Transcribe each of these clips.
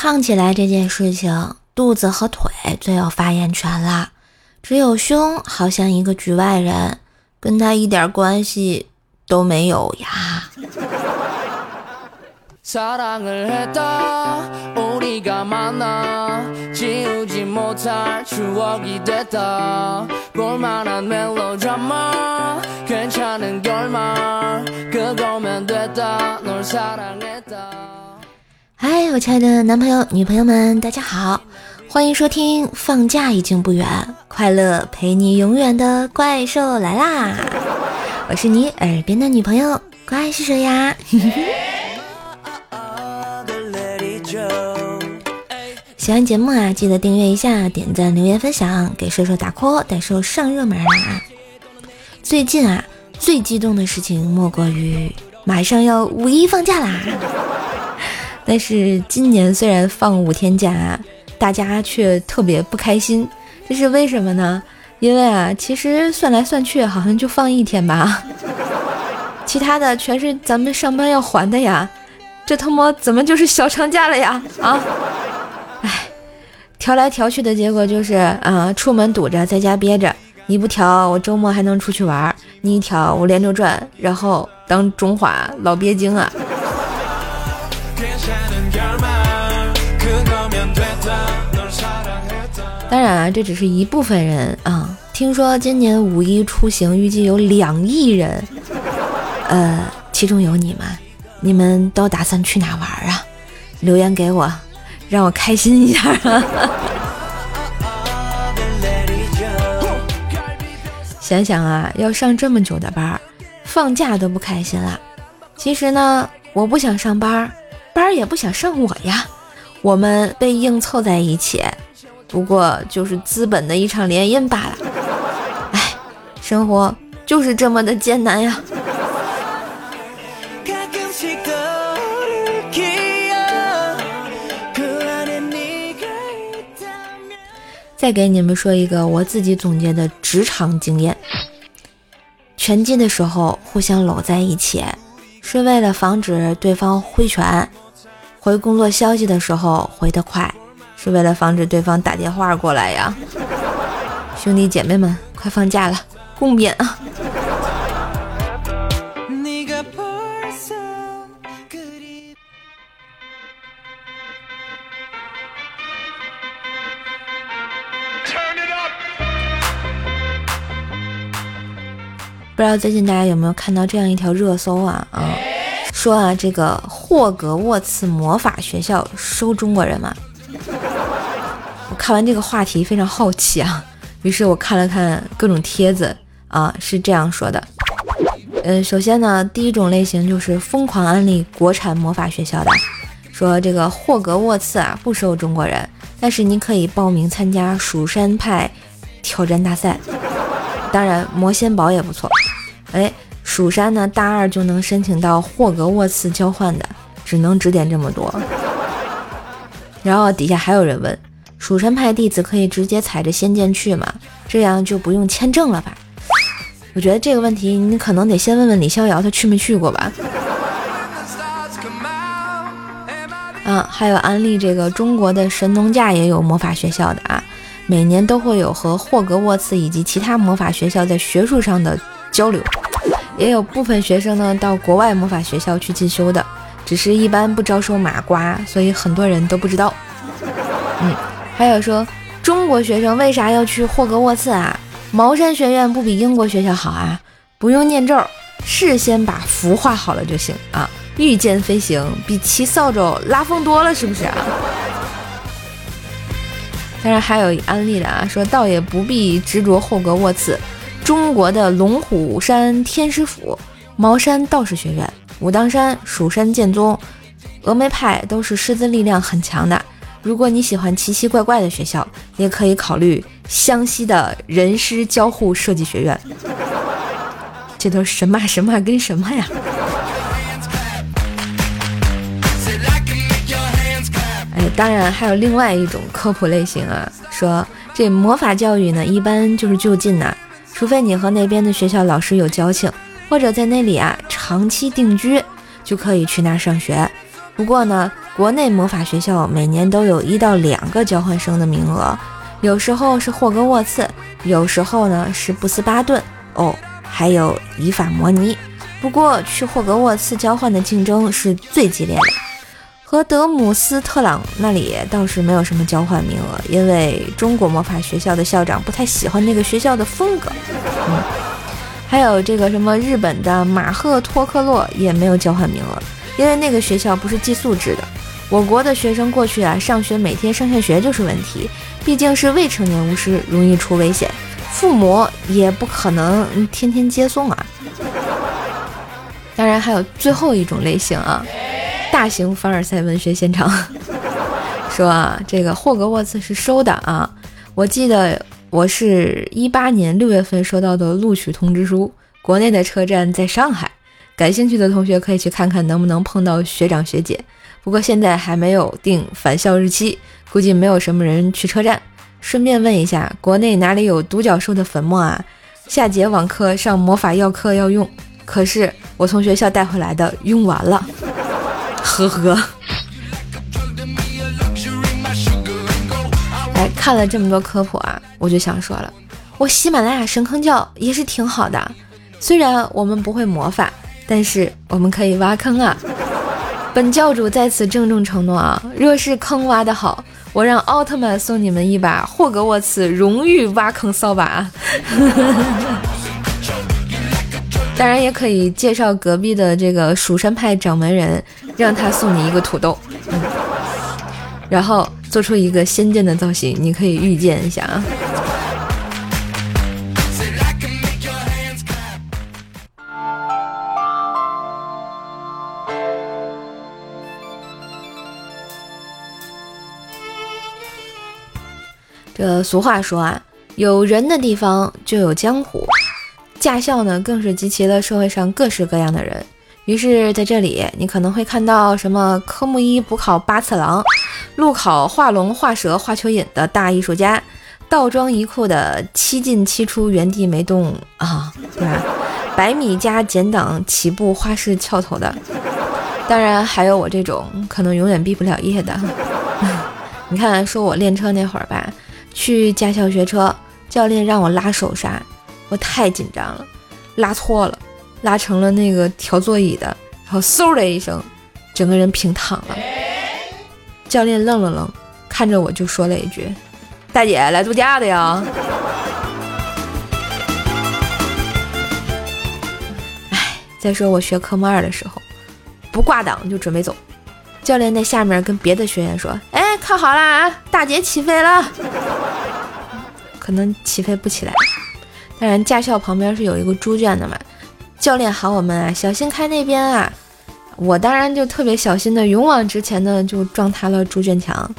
胖起来这件事情，肚子和腿最有发言权了，只有胸好像一个局外人，跟他一点关系都没有呀。嗨，我亲爱的男朋友、女朋友们，大家好，欢迎收听。放假已经不远，快乐陪你永远的怪兽来啦！我是你耳边的女朋友，怪是谁呀？喜欢节目啊，记得订阅一下，点赞、留言、分享，给射手打 call，带兽上热门啊！最近啊，最激动的事情莫过于马上要五一放假啦。但是今年虽然放五天假，大家却特别不开心，这是为什么呢？因为啊，其实算来算去，好像就放一天吧，其他的全是咱们上班要还的呀，这他妈怎么就是小长假了呀？啊！哎调来调去的结果就是，啊，出门堵着，在家憋着。你不调，我周末还能出去玩；你一调，我连轴转，然后当中华老鳖精啊！当然啊，这只是一部分人啊。听说今年五一出行预计有两亿人，呃，其中有你们，你们都打算去哪玩啊？留言给我。让我开心一下。想想啊，要上这么久的班，放假都不开心了。其实呢，我不想上班，班也不想上我呀。我们被硬凑在一起，不过就是资本的一场联姻罢了。哎，生活就是这么的艰难呀。再给你们说一个我自己总结的职场经验：拳击的时候互相搂在一起，是为了防止对方挥拳；回工作消息的时候回得快，是为了防止对方打电话过来呀。兄弟姐妹们，快放假了，共勉啊！不知道最近大家有没有看到这样一条热搜啊啊，说啊这个霍格沃茨魔法学校收中国人吗？看完这个话题非常好奇啊，于是我看了看各种帖子啊，是这样说的。嗯，首先呢，第一种类型就是疯狂安利国产魔法学校的，说这个霍格沃茨啊不收中国人，但是你可以报名参加蜀山派挑战大赛，当然魔仙堡也不错。哎，蜀山呢，大二就能申请到霍格沃茨交换的，只能指点这么多。然后底下还有人问，蜀山派弟子可以直接踩着仙剑去吗？这样就不用签证了吧？我觉得这个问题你可能得先问问李逍遥，他去没去过吧？啊，还有安利这个中国的神农架也有魔法学校的啊，每年都会有和霍格沃茨以及其他魔法学校在学术上的。交流，也有部分学生呢到国外魔法学校去进修的，只是一般不招收马瓜，所以很多人都不知道。还有说中国学生为啥要去霍格沃茨啊？茅山学院不比英国学校好啊？不用念咒，事先把符画好了就行啊。御剑飞行比骑扫帚拉风多了，是不是啊？当然还有安利的啊，说倒也不必执着霍格沃茨。中国的龙虎山天师府、茅山道士学院、武当山蜀山剑宗、峨眉派都是师资力量很强的。如果你喜欢奇奇怪怪的学校，也可以考虑湘西的人师交互设计学院。这都什么什么跟什么呀？哎，当然还有另外一种科普类型啊，说这魔法教育呢，一般就是就近呐。除非你和那边的学校老师有交情，或者在那里啊长期定居，就可以去那上学。不过呢，国内魔法学校每年都有一到两个交换生的名额，有时候是霍格沃茨，有时候呢是布斯巴顿，哦，还有以法摩尼。不过去霍格沃茨交换的竞争是最激烈的，和德姆斯特朗那里倒是没有什么交换名额，因为中国魔法学校的校长不太喜欢那个学校的风格。嗯，还有这个什么日本的马赫托克洛也没有交换名额。因为那个学校不是寄宿制的，我国的学生过去啊上学每天上下学就是问题，毕竟是未成年巫师，容易出危险，父母也不可能天天接送啊。当然还有最后一种类型啊，大型凡尔赛文学现场，说啊这个霍格沃茨是收的啊，我记得我是一八年六月份收到的录取通知书，国内的车站在上海。感兴趣的同学可以去看看能不能碰到学长学姐，不过现在还没有定返校日期，估计没有什么人去车站。顺便问一下，国内哪里有独角兽的粉末啊？下节网课上魔法药课要用，可是我从学校带回来的用完了，呵呵。哎，看了这么多科普啊，我就想说了，我喜马拉雅神坑教也是挺好的，虽然我们不会魔法。但是我们可以挖坑啊！本教主在此郑重承诺啊，若是坑挖得好，我让奥特曼送你们一把霍格沃茨荣誉挖坑扫把。当然也可以介绍隔壁的这个蜀山派掌门人，让他送你一个土豆，然后做出一个仙剑的造型，你可以预见一下啊。俗话说啊，有人的地方就有江湖，驾校呢更是集齐了社会上各式各样的人。于是，在这里你可能会看到什么科目一补考八次郎，路考画龙画蛇画蚯蚓的大艺术家，倒装一库的七进七出原地没动啊，对吧？百米加减档起步花式翘头的，当然还有我这种可能永远毕不了业的。你看，说我练车那会儿吧。去驾校学车，教练让我拉手刹，我太紧张了，拉错了，拉成了那个调座椅的，然后嗖的一声，整个人平躺了。教练愣了愣，看着我就说了一句：“大姐来度假的呀？” 哎，再说我学科目二的时候，不挂档就准备走，教练在下面跟别的学员说：“哎，看好了啊，大姐起飞了。”可能起飞不起来，当然驾校旁边是有一个猪圈的嘛，教练喊我们啊，小心开那边啊，我当然就特别小心的，勇往直前的就撞塌了猪圈墙，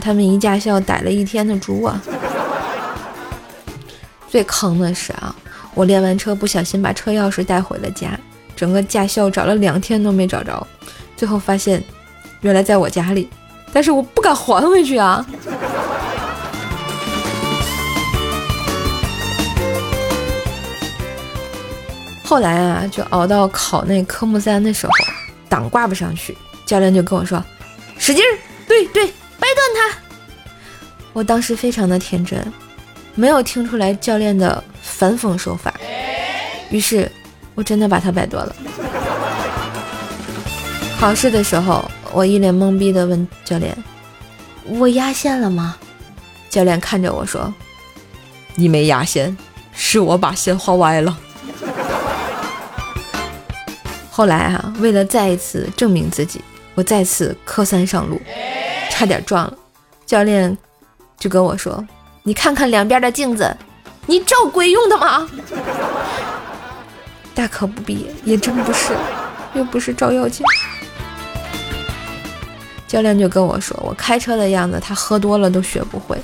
他们一驾校逮了一天的猪啊。最坑的是啊，我练完车不小心把车钥匙带回了家，整个驾校找了两天都没找着，最后发现原来在我家里，但是我不敢还回去啊。后来啊，就熬到考那科目三的时候，档挂不上去，教练就跟我说：“使劲儿，对对，掰断它。”我当时非常的天真，没有听出来教练的反讽手法，于是我真的把它掰断了。考试的时候，我一脸懵逼的问教练：“我压线了吗？”教练看着我说：“你没压线，是我把线画歪了。”后来啊，为了再一次证明自己，我再次科三上路，差点撞了。教练就跟我说：“你看看两边的镜子，你照鬼用的吗？”大可不必，也真不是，又不是照妖镜。教练就跟我说：“我开车的样子，他喝多了都学不会。”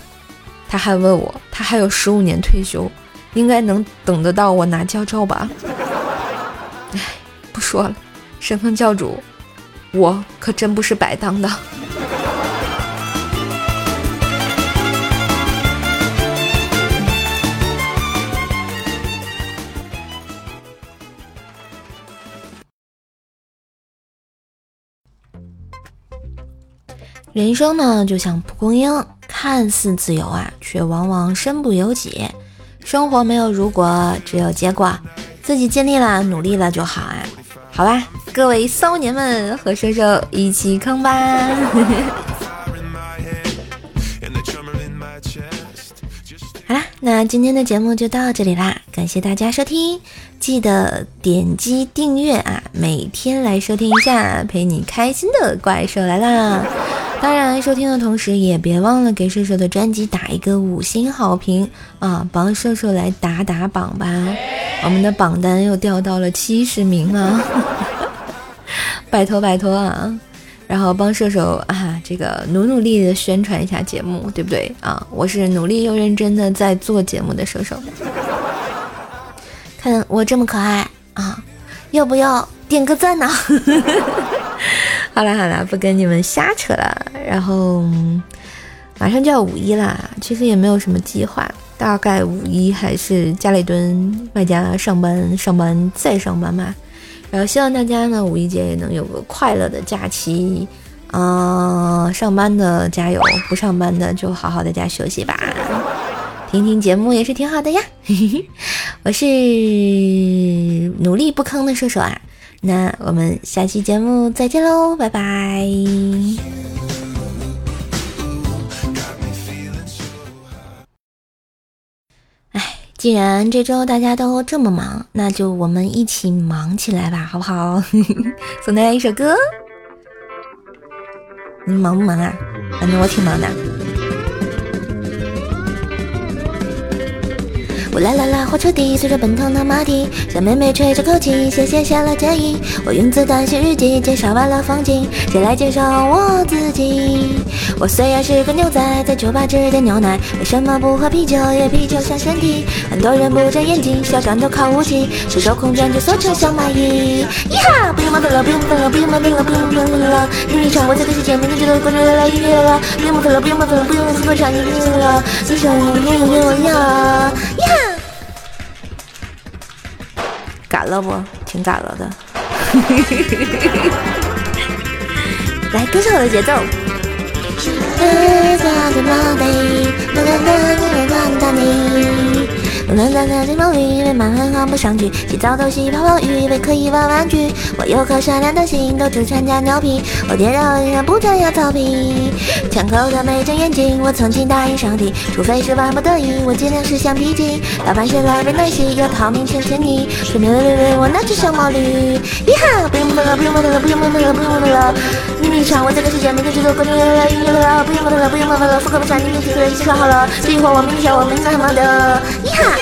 他还问我：“他还有十五年退休，应该能等得到我拿驾照吧？” 哎。不说了，神风教主，我可真不是白当的。人生呢，就像蒲公英，看似自由啊，却往往身不由己。生活没有如果，只有结果。自己尽力了，努力了就好啊。好吧，各位骚年们，和射手一起坑吧。好啦，那今天的节目就到这里啦，感谢大家收听，记得点击订阅啊，每天来收听一下，陪你开心的怪兽来啦！当然，收听的同时也别忘了给射手的专辑打一个五星好评啊，帮射手来打打榜吧，我们的榜单又掉到了七十名了，拜托拜托啊！然后帮射手啊，这个努努力的宣传一下节目，对不对啊？我是努力又认真的在做节目的射手，看我这么可爱啊，要不要点个赞呢？好啦好啦，不跟你们瞎扯了。然后马上就要五一啦，其实也没有什么计划，大概五一还是家里蹲外加上班，上班再上班吧。然后希望大家呢五一节也能有个快乐的假期，啊，上班的加油，不上班的就好好在家休息吧，听听节目也是挺好的呀。我是努力不坑的射手啊，那我们下期节目再见喽，拜拜。哎既然这周大家都这么忙，那就我们一起忙起来吧，好不好？送大家一首歌。你忙不忙啊？反正我挺忙的。我啦啦啦，火车底，随着奔腾的马蹄，小妹妹吹着口琴，写写下了建议。我用子弹写日记，介绍完了风景，谁来介绍我自己？我虽然是个牛仔，在酒吧只点牛奶，为什么不喝啤酒？因为啤酒伤身体。很多人不睁眼睛，嚣张都靠武器，赤手空拳就缩成小蚂蚁。咿哈！不用麻烦了，不用麻烦了，不用麻烦了，不用麻烦了。你你唱我这个世界，每天觉得关注来了，音乐了，不用麻烦了，不用麻烦了，不用这么唱音乐了，你想我，你想我呀？了不？挺赶了的。来跟上我的节奏。不能在那些风雨，被满汉航不上去，洗澡都洗泡泡浴，被可以玩玩具。我有颗善良的心，都只参加牛皮。我跌倒依然不再要草皮。枪口的没睁眼睛，我曾经答应上帝，除非是万不得已，我尽量是橡皮筋。老板谁来被奶昔，要逃命先欠你。顺便喂喂，我那只小毛驴。咿哈，不用问了，不用问了，不用问了，不用问了。秘密场，我这个世界每天只做关注来了，音乐了，不用问了，不用问了，复刻不下，你们几个人一起说好了。这一会儿我明天我们应该很忙的。咿哈。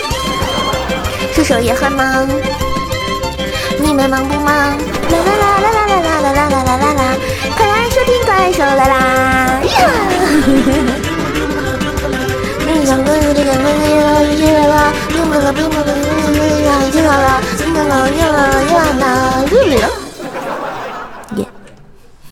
射手也很忙，你们忙不忙？啦啦啦啦啦啦啦啦啦啦啦啦！快来收听怪兽来啦！呀！你两个这个没有了，音乐了，不用了，不用了，不用了，不用了，听好了，听好了，听好了，听好了，